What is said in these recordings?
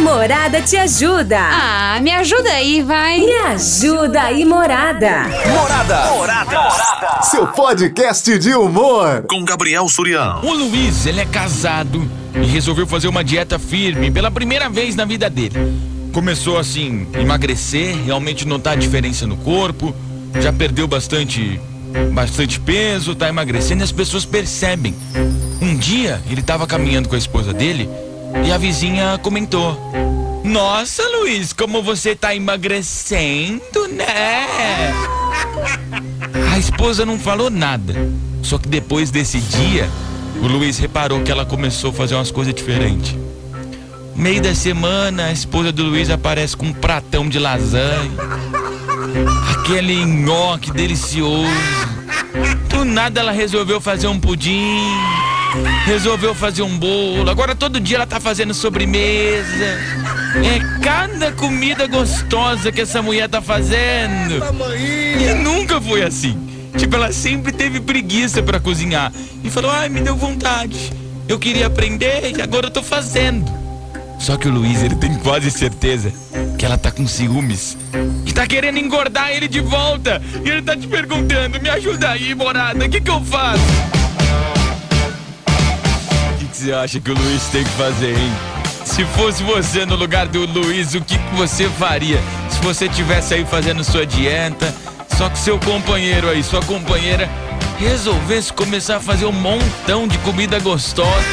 Morada te ajuda. Ah, me ajuda aí, vai. Me ajuda aí, Morada. Morada. Morada. Seu podcast de humor. Com Gabriel Surião. O Luiz, ele é casado e resolveu fazer uma dieta firme pela primeira vez na vida dele. Começou assim, emagrecer, realmente notar a diferença no corpo, já perdeu bastante bastante peso, tá emagrecendo e as pessoas percebem. Um dia ele estava caminhando com a esposa dele e a vizinha comentou: Nossa, Luiz, como você tá emagrecendo, né? A esposa não falou nada. Só que depois desse dia, o Luiz reparou que ela começou a fazer umas coisas diferentes. Meio da semana, a esposa do Luiz aparece com um pratão de lasanha. Aquele nhoque delicioso. Do nada ela resolveu fazer um pudim. Resolveu fazer um bolo. Agora todo dia ela tá fazendo sobremesa. É cada comida gostosa que essa mulher tá fazendo. E nunca foi assim. Tipo, ela sempre teve preguiça para cozinhar. E falou: ai, me deu vontade. Eu queria aprender e agora eu tô fazendo. Só que o Luiz, ele tem quase certeza que ela tá com ciúmes. E tá querendo engordar ele de volta. E ele tá te perguntando: me ajuda aí, morada, o que que eu faço? Você acha que o Luiz tem que fazer, hein? Se fosse você no lugar do Luiz, o que você faria? Se você tivesse aí fazendo sua dieta, só que seu companheiro aí, sua companheira, resolvesse começar a fazer um montão de comida gostosa.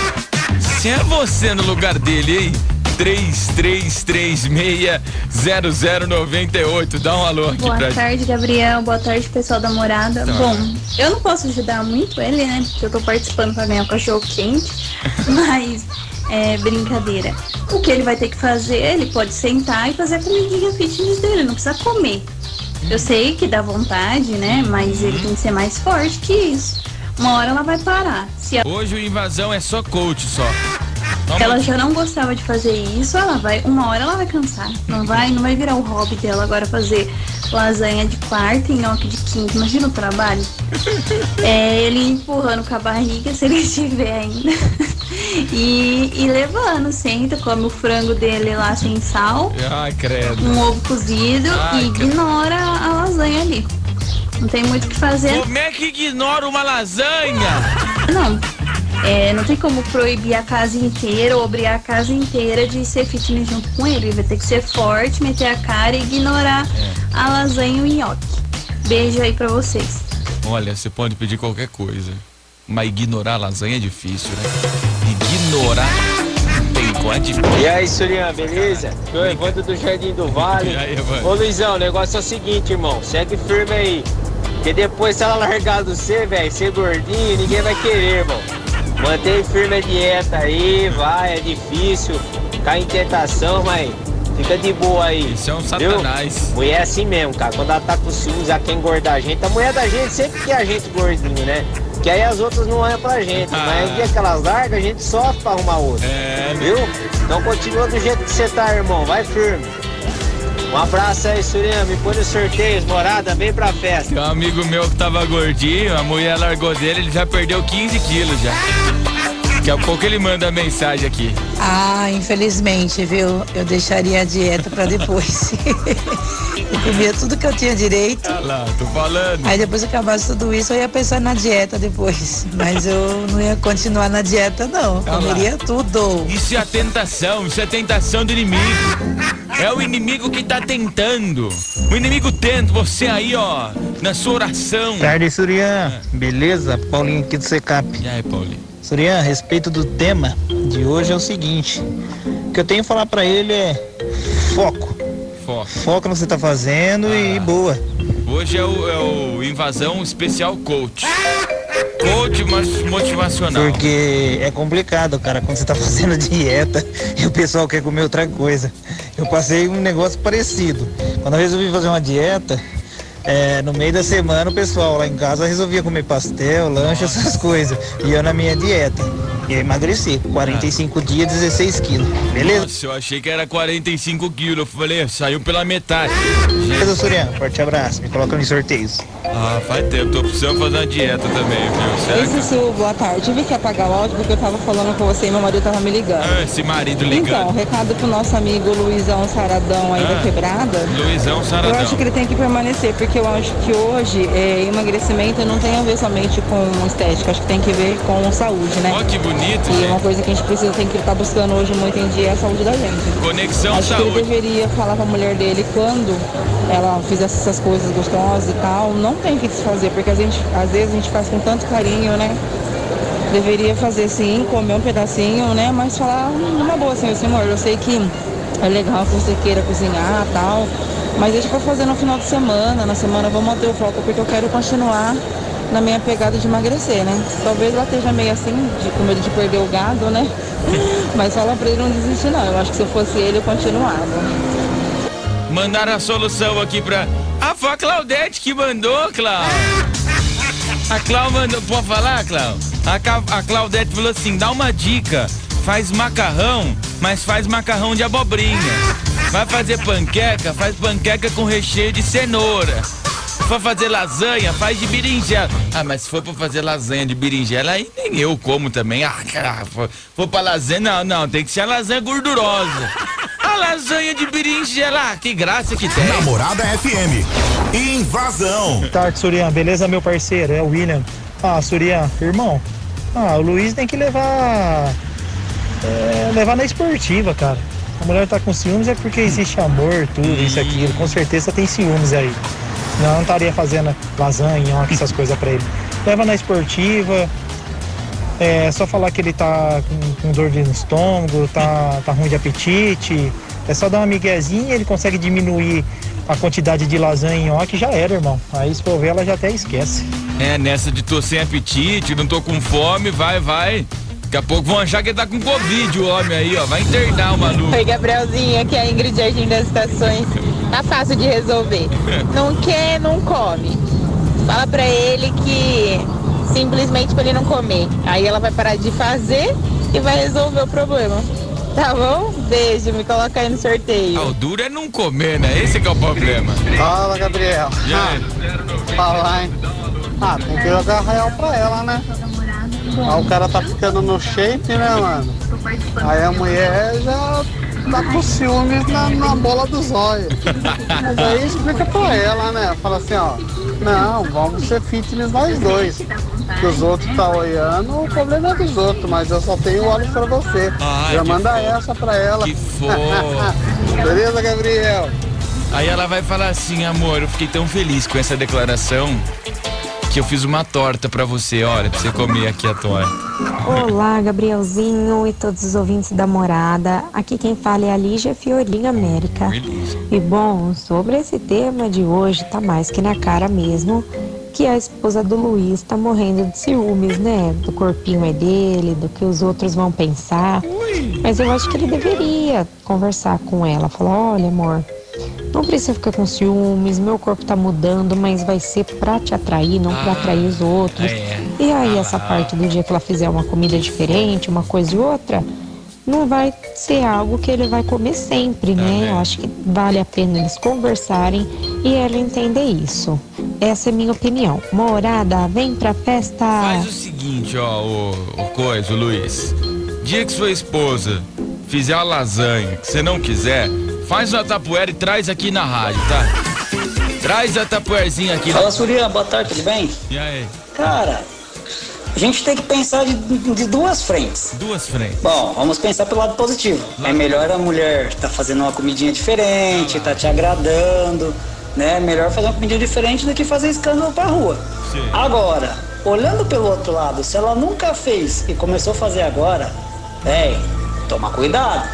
Se é você no lugar dele, hein? 33360098. Dá um alô aqui Boa pra tarde, Gabriel. Boa tarde, pessoal da morada. Tá. Bom, eu não posso ajudar muito ele, né? Porque eu tô participando pra ganhar o cachorro quente. Mas, é brincadeira. O que ele vai ter que fazer? Ele pode sentar e fazer a comidinha fitness dele, não precisa comer. Eu sei que dá vontade, né? Mas ele tem que ser mais forte que isso. Uma hora ela vai parar. Se a- Hoje o invasão é só coach só. Ela já não gostava de fazer isso, ela vai, uma hora ela vai cansar. Não vai, não vai virar o hobby dela agora fazer lasanha de quarta e nhoque de quinta. Imagina o trabalho. É ele empurrando com a barriga, se ele estiver ainda. E, e levando, senta, come o frango dele lá sem sal, Ai, credo. um ovo cozido Ai, e ignora a lasanha ali. Não tem muito o que fazer. Como é que ignora uma lasanha? Não. É, não tem como proibir a casa inteira ou obrigar a casa inteira de ser fitness junto com ele. Ele vai ter que ser forte, meter a cara e ignorar a lasanha e o nhoque. Beijo aí pra vocês. Olha, você pode pedir qualquer coisa. Mas ignorar a lasanha é difícil, né? Ignorar tem difícil. E aí, Surian, beleza? Sou Evandro do Jardim do Vale. E aí, Evandro? Ô Luizão, o negócio é o seguinte, irmão. Segue firme aí. Porque depois, se ela largar do você, velho, ser gordinho, ninguém vai querer, irmão. Mantém firme a dieta aí, vai, é difícil. Cai em tentação, mas fica de boa aí. Isso é um viu? satanás. Mulher é assim mesmo, cara. Quando ela tá com ciúmes, ela quer engordar a gente. A mulher da gente sempre quer a gente gordinho, né? Que aí as outras não olham pra gente. Ah. Mas o dia que elas largam, a gente sofre pra arrumar outra. É, Viu? Então continua do jeito que você tá, irmão. Vai firme. Um abraço aí, Surian. Me põe nos sorteios, morada, vem pra festa. Tem um amigo meu que tava gordinho, a mulher largou dele, ele já perdeu 15 quilos já. Daqui a pouco ele manda mensagem aqui. Ah, infelizmente, viu? Eu deixaria a dieta pra depois. eu comia tudo que eu tinha direito. Olha lá, tô falando. Aí depois que acabasse tudo isso, eu ia pensar na dieta depois. Mas eu não ia continuar na dieta, não. Olha lá. Comeria tudo. Isso é a tentação, isso é a tentação do inimigo. É o inimigo que tá tentando. O inimigo tenta você aí, ó, na sua oração. Tarde, Surian. Beleza? Paulinho aqui do Secap. E aí, Paulinho? Surian, a respeito do tema de hoje é o seguinte. O que eu tenho a falar pra ele é foco. Foco. Foca no que você tá fazendo e boa. Hoje é o, é o Invasão Especial Coach. Coach mas motivacional. Porque é complicado, cara, quando você tá fazendo dieta e o pessoal quer comer outra coisa. Eu passei um negócio parecido. Quando eu resolvi fazer uma dieta, é, no meio da semana o pessoal lá em casa resolvia comer pastel, lanche, essas coisas. E eu na minha dieta. E eu emagreci. 45 dias, 16 quilos. Beleza? Nossa, eu achei que era 45 quilos. Eu falei, saiu pela metade. Beleza, Surian? Forte abraço. Me coloca nos sorteios. Ah, faz tempo, tô precisando fazer uma dieta também, viu? Será Esse que... Su, boa tarde. Tive que apagar o áudio porque eu tava falando com você e meu marido tava me ligando. Ah, esse marido Então, ligando. recado pro nosso amigo Luizão Saradão aí Ah. da quebrada. Luizão Eu Saradão. acho que ele tem que permanecer, porque eu acho que hoje é, emagrecimento não tem a ver somente com estética, acho que tem que ver com saúde, né? Ó, que bonito, E uma gente. coisa que a gente precisa, tem que estar buscando hoje muito em dia é a saúde da gente. Conexão Acho que ele saúde. deveria falar pra mulher dele quando ela fizesse essas coisas gostosas e tal, não tem que desfazer, porque a gente, às vezes a gente faz com tanto carinho, né? Deveria fazer sim, comer um pedacinho, né? Mas falar numa boa assim, amor, eu sei que é legal que você queira cozinhar tal, mas deixa pra fazer no final de semana, na semana vou manter o foco, porque eu quero continuar na minha pegada de emagrecer, né? Talvez ela esteja meio assim, de, com medo de perder o gado, né? Mas fala pra ele não desistir não. Eu acho que se eu fosse ele, eu continuava. Mandaram a solução aqui pra. Ah, foi a Claudete que mandou, Clau. A Clau mandou. Pode falar, Clau? A, a Claudete falou assim: dá uma dica. Faz macarrão, mas faz macarrão de abobrinha. Vai fazer panqueca, faz panqueca com recheio de cenoura. For fazer lasanha, faz de berinjela. Ah, mas se for pra fazer lasanha de berinjela, aí nem eu como também. Ah, cara, for, for pra lasanha, não, não, tem que ser a lasanha gordurosa. Lasanha de berinjela, que graça que tem. Namorada FM. Invasão. Boa tarde, Surian. Beleza, meu parceiro? É o William. Ah, Surian, irmão. Ah, o Luiz tem que levar. é, levar na esportiva, cara. A mulher tá com ciúmes é porque existe amor, tudo, isso, aquilo. Com certeza tem ciúmes aí. Não, não estaria fazendo lasanha, nhoque, essas coisas pra ele. Leva na esportiva. É só falar que ele tá com, com dor de estômago, tá, tá ruim de apetite. É só dar uma miguezinha e ele consegue diminuir a quantidade de lasanha e nhoque já era, irmão. Aí se for ver, ela já até esquece. É, nessa de tô sem apetite, não tô com fome, vai, vai. Daqui a pouco vão achar que ele tá com Covid, o homem aí, ó. Vai internar o maluco. Oi, Gabrielzinha, aqui é a Ingrid Jardim das Estações. Tá fácil de resolver. Não quer, não come. Fala pra ele que simplesmente pra ele não comer. Aí ela vai parar de fazer e vai resolver o problema. Tá bom? Beijo, me coloca aí no sorteio. Ah, o duro é não comer, né? Esse que é o problema. Fala, Gabriel. E aí? Fala, hein? Ah, tem que jogar real pra ela, né? Aí o cara tá ficando no shape, né, mano? Aí a mulher já tá com ciúmes na, na bola do zóio. Mas aí explica pra ela, né? Fala assim, ó. Não, vamos ser fitness nós dois. Que os outros tá olhando, o problema é dos outros, mas eu só tenho olhos pra você. Ai, já manda fofo. essa pra ela. Que fofo. Beleza, Gabriel? Aí ela vai falar assim, amor, eu fiquei tão feliz com essa declaração que eu fiz uma torta pra você, olha, pra você comer aqui a torta. Olá, Gabrielzinho e todos os ouvintes da morada. Aqui quem fala é a Lígia Fiorinha América. E bom, sobre esse tema de hoje, tá mais que na cara mesmo que a esposa do Luiz tá morrendo de ciúmes, né? Do corpinho é dele, do que os outros vão pensar. Mas eu acho que ele deveria conversar com ela, falar, olha, amor, não precisa ficar com ciúmes, meu corpo tá mudando, mas vai ser pra te atrair, não pra atrair os outros. É. E aí, essa parte do dia que ela fizer uma comida diferente, uma coisa e outra, não vai ser algo que ele vai comer sempre, né? Eu acho que vale a pena eles conversarem e ela entender isso. Essa é minha opinião. Morada, vem pra festa! Faz o seguinte, ó, o, o coisa, o Luiz. Dia que sua esposa fizer uma lasanha que você não quiser, faz uma tapoeira e traz aqui na rádio, tá? Traz a tapoeirzinha aqui. Fala, Surya, boa tarde, tudo bem? E aí? Cara, a gente tem que pensar de, de duas frentes. Duas frentes. Bom, vamos pensar pelo lado positivo. É melhor a mulher tá fazendo uma comidinha diferente, tá te agradando, né? Melhor fazer uma comidinha diferente do que fazer escândalo pra rua. Agora, olhando pelo outro lado, se ela nunca fez e começou a fazer agora, véi, toma cuidado.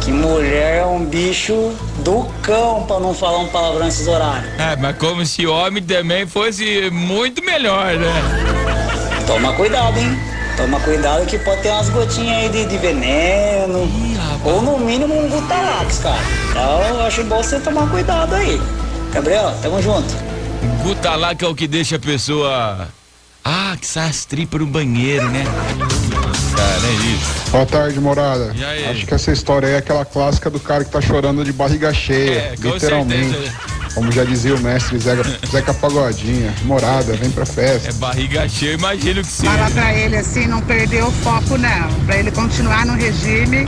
Que mulher é um bicho do cão, pra não falar um palavrão nesses horários. É, mas como se homem também fosse muito melhor, né? Toma cuidado, hein? Toma cuidado que pode ter umas gotinhas aí de, de veneno. ou no mínimo um Gutalax, cara. Então eu acho bom você tomar cuidado aí. Gabriel, tamo junto. Gutalac é o que deixa a pessoa. Ah, que sai as tripas no banheiro, né? Cara, é isso. Boa tarde, morada. E aí? Acho que essa história aí é aquela clássica do cara que tá chorando de barriga cheia, É, com literalmente. certeza. Como já dizia o mestre Zeca, Zeca Pagodinha, morada, vem pra festa. É barriga cheia, eu imagino que sim. Fala pra ele assim, não perder o foco não. Pra ele continuar no regime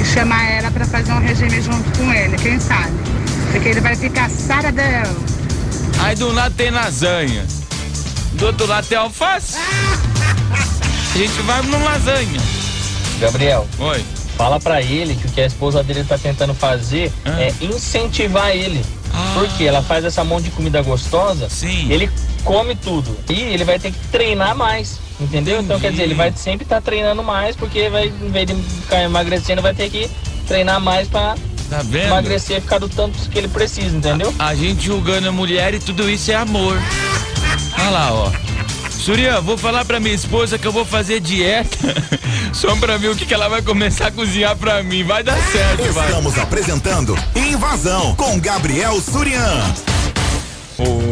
e chamar ela pra fazer um regime junto com ele, quem sabe? Porque ele vai ficar saradão. Aí do lado tem lasanha. Do outro lado tem alface. A gente vai no lasanha. Gabriel. Oi. Fala pra ele que o que a esposa dele tá tentando fazer Ah. é incentivar ele. Porque ela faz essa mão de comida gostosa, Sim. ele come tudo. E ele vai ter que treinar mais. Entendeu? Então quer dizer, ele vai sempre estar treinando mais, porque vai, em vez de ficar emagrecendo, vai ter que treinar mais pra Tá vendo? emagrecer e ficar do tanto que ele precisa, entendeu? A gente julgando a mulher e tudo isso é amor. Olha lá, ó. Surya, vou falar pra minha esposa que eu vou fazer dieta só pra ver o que, que ela vai começar a cozinhar pra mim. Vai dar certo, vai. Estamos apresentando Invasão com Gabriel Surian.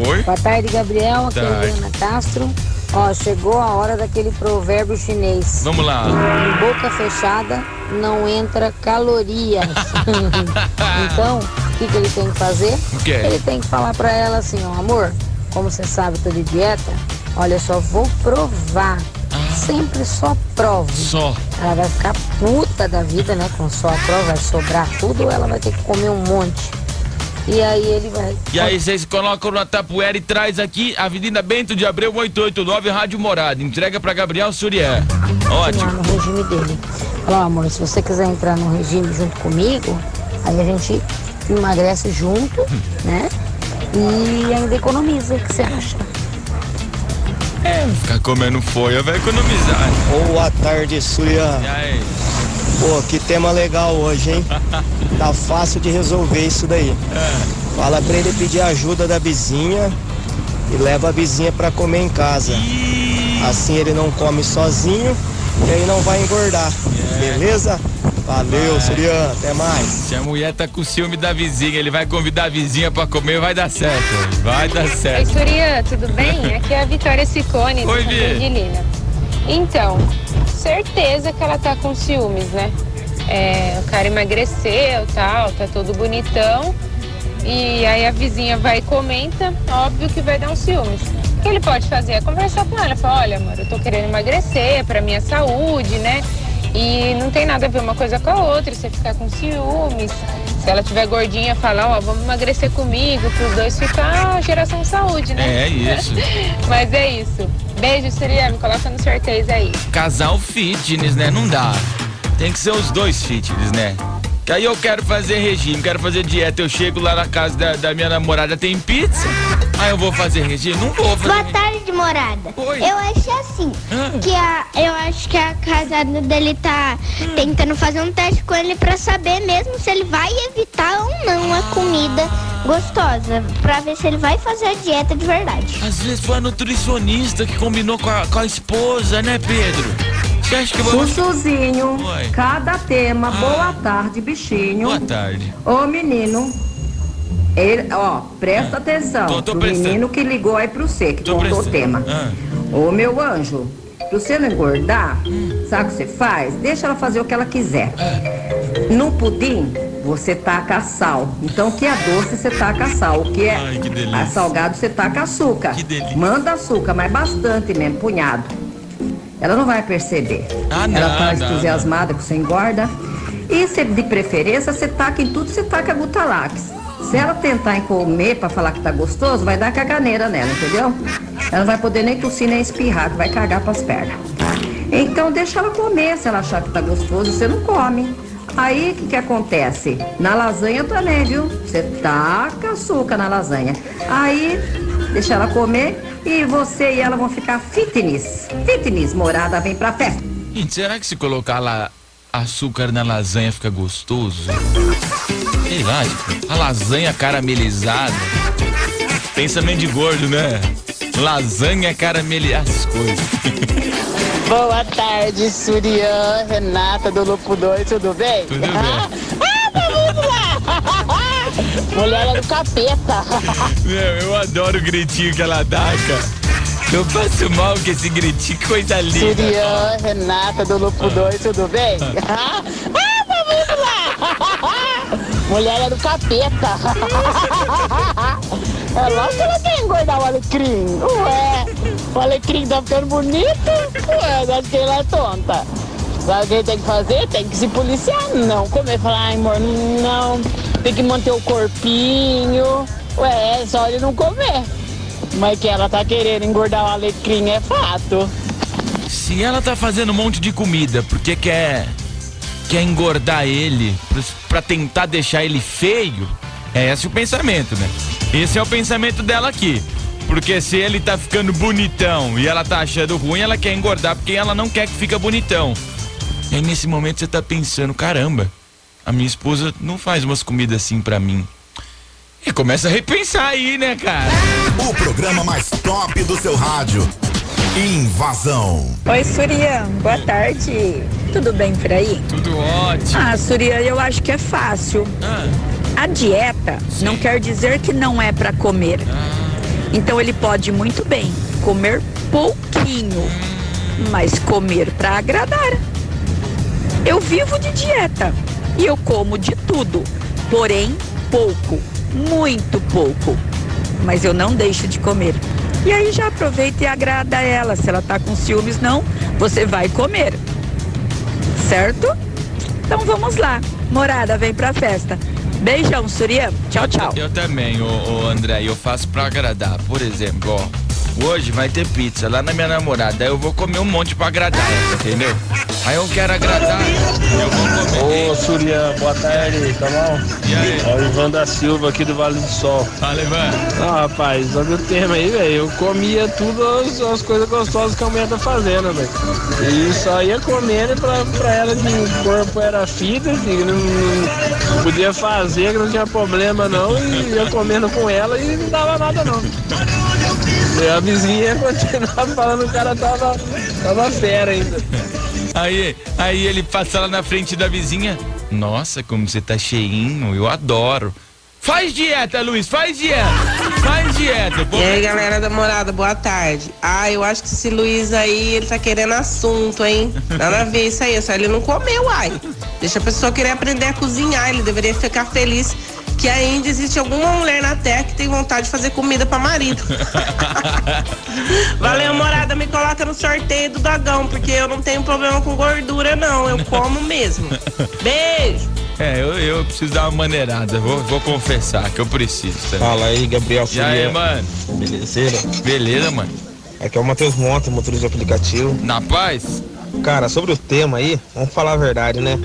Oi. Boa tarde, Gabriel. Aqui é a Castro. Ó, chegou a hora daquele provérbio chinês. Vamos lá. Em boca fechada não entra calorias. então, o que, que ele tem que fazer? O quê? Ele tem que falar pra ela assim, ó, amor, como você sabe, tô de dieta, olha, só vou provar. Sempre só provo. Só. Ela vai ficar puta da vida, né? Com só a prova, vai sobrar tudo ou ela vai ter que comer um monte. E aí ele vai. E aí vocês colocam na tapuera e traz aqui Avenida Bento de Abreu 889 Rádio Morada. Entrega pra Gabriel Surier. Ótimo. no regime dele. Falou, amor, se você quiser entrar no regime junto comigo, aí a gente emagrece junto, né? E ainda economiza. O que você acha? Ficar comendo folha vai economizar. Boa tarde, Surya. E aí? Pô, que tema legal hoje, hein? Tá fácil de resolver isso daí. Fala pra ele pedir ajuda da vizinha e leva a vizinha pra comer em casa. Assim ele não come sozinho e aí não vai engordar. Beleza? Valeu, Surya. Até mais. Se a mulher tá com ciúme da vizinha, ele vai convidar a vizinha pra comer, vai dar certo. Vai dar Oi, certo. Surya, tudo bem? Aqui é a Vitória Sicone, Oi, de Lina. Então, certeza que ela tá com ciúmes, né? É, o cara emagreceu, tal, tá todo bonitão. E aí a vizinha vai e comenta, óbvio que vai dar um ciúmes. O que ele pode fazer é conversar com ela, falar, olha, amor, eu tô querendo emagrecer pra minha saúde, né? E não tem nada a ver uma coisa com a outra, você ficar com ciúmes. Se ela tiver gordinha, falar, ó, vamos emagrecer comigo, pros dois ficar geração saúde, né? É isso. Mas é isso. Beijo, Surya, me coloca no sorteio aí. Casal fitness, né? Não dá. Tem que ser os dois fitness, né? Que aí eu quero fazer regime, quero fazer dieta. Eu chego lá na casa da, da minha namorada, tem pizza. Aí eu vou fazer regime? Não vou fazer Boa tarde, morada. Eu acho assim, que a, eu acho que a casada dele tá tentando fazer um teste com ele pra saber mesmo se ele vai evitar ou não a comida gostosa, pra ver se ele vai fazer a dieta de verdade. Às vezes foi a nutricionista que combinou com a, com a esposa, né, Pedro? Você acha que vou... Sussuzinho, Oi. cada tema. Boa tarde, bichinho. Boa tarde. Ô menino, ele, ó, presta atenção. Tô- tô menino que ligou aí pro você, que Tô contou o tema. Ah. Ô meu anjo, pra você não engordar, sabe o que você faz? Deixa ela fazer o que ela quiser. No pudim, você taca sal. Então o que é doce, você taca sal. O que é Ai, que ah, salgado, você taca açúcar. Manda açúcar, mas bastante mesmo, punhado. Ela não vai perceber. Ah, ela não, tá não, entusiasmada que você engorda. E se, de preferência, você taca em tudo, você taca Gutalax. Se ela tentar em comer pra falar que tá gostoso, vai dar caganeira nela, entendeu? Ela não vai poder nem tossir nem espirrar, que vai cagar pras pernas. Então deixa ela comer, se ela achar que tá gostoso, você não come. Aí o que, que acontece? Na lasanha também, viu? Você taca açúcar na lasanha. Aí deixa ela comer e você e ela vão ficar fitness. Fitness, morada, vem pra festa. Gente, será que se colocar lá açúcar na lasanha fica gostoso? Sei lá, tipo, a lasanha caramelizada. Pensamento de gordo, né? Lasanha caramelizada, as coisas. Boa tarde, Surian, Renata do Lupo 2, tudo bem? Tudo bem. Ah! Mulher do capeta. Meu, eu adoro o gritinho que ela dá, cara. Eu passo mal com esse gritinho, que coisa linda. Surian, Renata do Lupo 2, tudo bem? Ah, vamos lá! Mulher é do capeta. é lógico que ela quer engordar o alecrim. Ué, o alecrim tá ficando bonito. Ué, acho que ela é tonta. Sabe o que tem que fazer? Tem que se policiar. Não comer. Falar, ai, amor, não. Tem que manter o corpinho. Ué, é só ele não comer. Mas que ela tá querendo engordar o alecrim é fato. Se ela tá fazendo um monte de comida porque quer quer engordar ele pra tentar deixar ele feio, é esse o pensamento, né? Esse é o pensamento dela aqui. Porque se ele tá ficando bonitão e ela tá achando ruim, ela quer engordar porque ela não quer que fica bonitão. E aí nesse momento você tá pensando, caramba, a minha esposa não faz umas comidas assim pra mim. E começa a repensar aí, né, cara? O programa mais top do seu rádio. Invasão. Oi, Surian, boa tarde. Tudo bem por aí? Tudo ótimo. Ah, Surian, eu acho que é fácil. A dieta não quer dizer que não é para comer. Então ele pode muito bem comer pouquinho, mas comer para agradar. Eu vivo de dieta e eu como de tudo, porém pouco, muito pouco. Mas eu não deixo de comer. E aí já aproveita e agrada ela. Se ela tá com ciúmes, não, você vai comer. Certo? Então vamos lá. Morada, vem pra festa. Beijão, Surya. Tchau, tchau. Eu também, ô, ô, André, eu faço pra agradar. Por exemplo, ó, hoje vai ter pizza lá na minha namorada, aí eu vou comer um monte pra agradar ela, entendeu? Aí eu quero agradar, eu vou comer. Ô, Surian, boa tarde, tá bom? E aí? É o Ivan da Silva aqui do Vale do Sol. Fala, Ivan. Ah, rapaz, sobre o tema aí, velho, eu comia tudo as, as coisas gostosas que a mulher tá fazendo, velho. E só ia comendo pra, pra ela que o corpo era fitness, que não, não podia fazer, que não tinha problema não, e ia comendo com ela e não dava nada não. E a vizinha continuava falando que o cara tava, tava fera ainda. Aí, aí ele passa lá na frente da vizinha. Nossa, como você tá cheinho, eu adoro. Faz dieta, Luiz, faz dieta. Faz dieta. Pô, E aí, galera da morada, boa tarde. Ah, eu acho que esse Luiz aí, ele tá querendo assunto, hein? Nada a ver isso aí, só ele não comeu, ai. Deixa a pessoa querer aprender a cozinhar, ele deveria ficar feliz que ainda existe alguma mulher na terra que tem vontade de fazer comida pra marido. Valeu, morada, me coloca no sorteio do dogão, porque eu não tenho problema com gordura, não. Eu como mesmo. Beijo! É, eu, eu preciso dar uma maneirada, vou, vou confessar que eu preciso. também. Fala aí, Gabriel E aí, mano? Belezeira? Beleza, mano. Aqui é o Matheus Monte, motorista do aplicativo. Na paz? Cara, sobre o tema aí, vamos falar a verdade, né?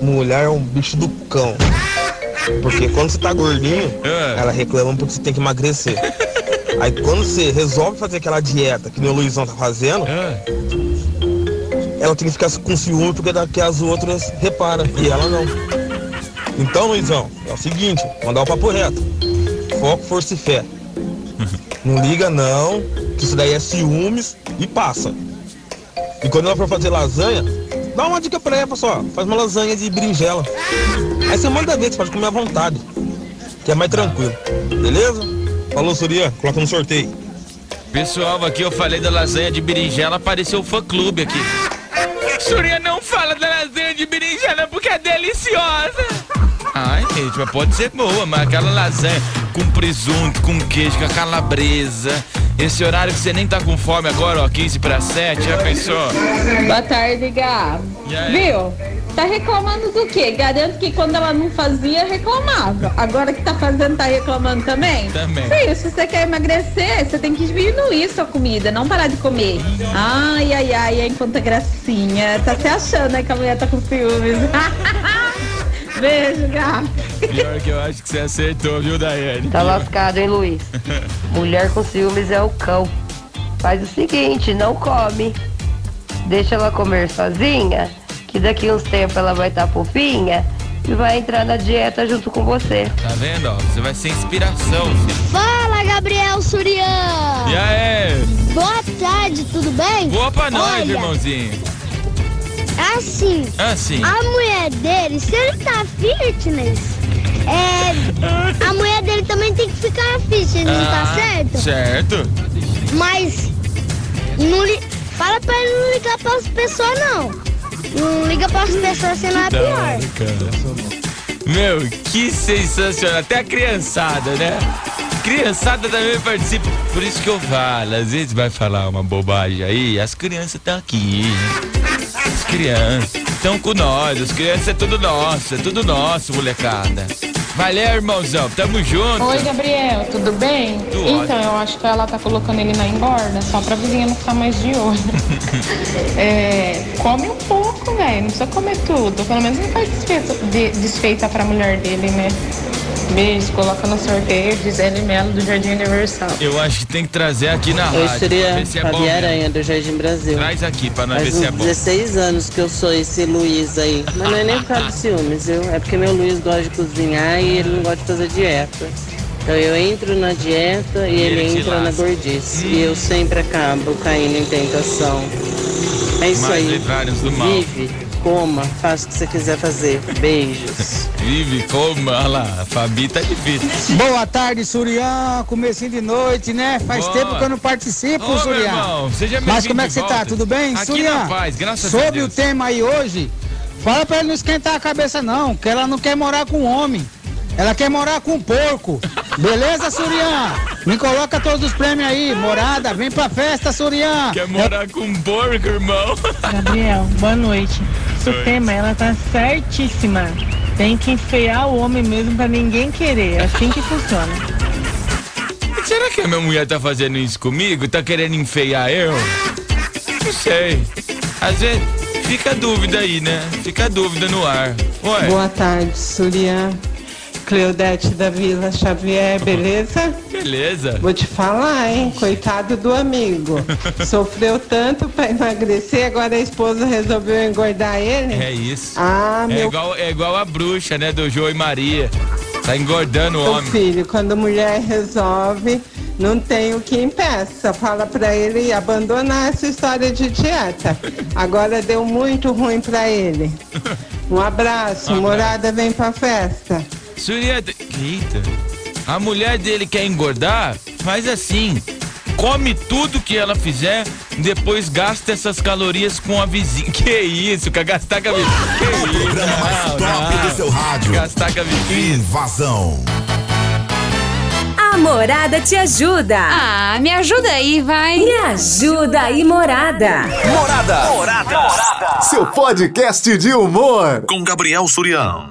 Mulher é um bicho do cão. Porque quando você tá gordinho, ela reclama porque você tem que emagrecer. Aí quando você resolve fazer aquela dieta que o Luizão tá fazendo, ela tem que ficar com ciúme porque daqui as outras reparam e ela não. Então, Luizão, é o seguinte, mandar o papo reto. Foco, força e fé. Não liga não, que isso daí é ciúmes e passa. E quando ela for fazer lasanha, dá uma dica pra ela, só, faz uma lasanha de berinjela. Aí você manda ver, você pode comer à vontade. Que é mais tranquilo. Beleza? Falou, Surya, coloca no sorteio. Pessoal, aqui eu falei da lasanha de berinjela, apareceu o fã clube aqui. Surya não fala da lasanha de berinjela porque é deliciosa. Ai, gente, mas pode ser boa, mas aquela lasanha com presunto, com queijo, com a calabresa. Esse horário que você nem tá com fome agora, ó, 15 para 7, já pensou? Boa tarde, Gá. Aí? Viu? Tá reclamando do quê? Garanto que quando ela não fazia, reclamava. Agora que tá fazendo, tá reclamando também? Também. Filho, se você quer emagrecer, você tem que diminuir sua comida, não parar de comer. Ai, ai, ai, ai, quanta gracinha. Tá se achando, né, que a mulher tá com ciúmes. Beijo, Gá. Pior que eu acho que você acertou, viu, Daiane? Tá lascado, hein, Luiz? Mulher com ciúmes é o cão. Faz o seguinte, não come. Deixa ela comer sozinha, que daqui uns tempos ela vai estar fofinha e vai entrar na dieta junto com você. Tá vendo, ó? Você vai ser inspiração, filho. Fala, Gabriel Surian! E aí? Boa tarde, tudo bem? Boa pra nós, Olha, irmãozinho. Assim, Assim. a mulher dele, se ele tá fitness, é, a mulher dele também tem que ficar fitness, não tá Ah, certo? Certo. Mas não li... fala pra ele não ligar pras pessoas, não. Não liga pras pessoas, senão é pior. cara. Meu, que sensacional. Até a criançada, né? Criançada também participa. Por isso que eu falo, às vezes vai falar uma bobagem aí, as crianças estão aqui. As crianças estão com nós, as crianças é tudo nosso, é tudo nosso, molecada. Valeu, irmãozão, tamo junto. Oi, Gabriel, tudo bem? Tudo então, ótimo. eu acho que ela tá colocando ele na engorda, só pra vizinha não ficar mais de olho. É, come um pouco, velho, não precisa comer tudo. Pelo menos não faz desfeita, de- desfeita pra mulher dele, né? Beijo, coloca no sorteio, Gisele Melo do Jardim Universal. Eu acho que tem que trazer aqui na Oi, rádio. ver se é Fabi. Aranha, do Jardim Brasil. Traz aqui pra nós Faz ver se é uns bom. 16 anos que eu sou esse Luiz aí. Mas não é nem por causa de ciúmes, viu? É porque meu Luiz gosta de cozinhar e ele não gosta de fazer dieta. Então eu entro na dieta e, ele, ele te entra na lasca. Hum. gordice. E eu sempre acabo caindo em tentação. É isso Mais aí. Vive, coma, faça o que você quiser fazer. Beijos. Vive, coma, olha lá, a Fabi tá difícil. Boa tarde, Surian. Comecinho de noite, né? Faz Boa. tempo que eu não participo, Ô, meu Surian. irmão, seja Mas como é que você tá? volta. Tudo bem? Aqui Surian, na paz, graças a sobre Deus. o tema aí hoje, fala pra ele não esquentar a cabeça não, que ela não quer morar com homem. Ela quer morar com porco. Beleza, Surian? Me coloca todos os prêmios aí. Morada, vem pra festa, Surian. Quer morar com um porco, irmão? Gabriel, boa noite. Oi. Sutema, ela tá certíssima. Tem que enfeiar o homem mesmo pra ninguém querer. É assim que funciona. Será que a minha mulher tá fazendo isso comigo? Tá querendo enfeiar eu? Não sei. Às vezes fica a dúvida aí, né? Fica a dúvida no ar. Ué. Boa tarde, Surian. Cleodete da Vila Xavier, beleza? Beleza. Vou te falar, hein? Coitado do amigo. Sofreu tanto pra emagrecer, agora a esposa resolveu engordar ele? É isso. Ah, é, meu igual, é igual a bruxa, né? Do João e Maria. Tá engordando o homem. filho, quando a mulher resolve, não tem o que impeça. Fala pra ele abandonar essa história de dieta. Agora deu muito ruim pra ele. Um abraço, morada vem pra festa. Surieta. Eita. A mulher dele quer engordar? Faz assim. Come tudo que ela fizer, depois gasta essas calorias com a vizinha. Que isso, quer gastar com a vizinha? Que O isso? programa mais Não, top não. do seu rádio. Gastar com a vizinha. Invasão. A Morada te ajuda. Ah, me ajuda aí, vai. Me ajuda aí, Morada. Morada. Morada. Seu podcast de humor. Com Gabriel Surião.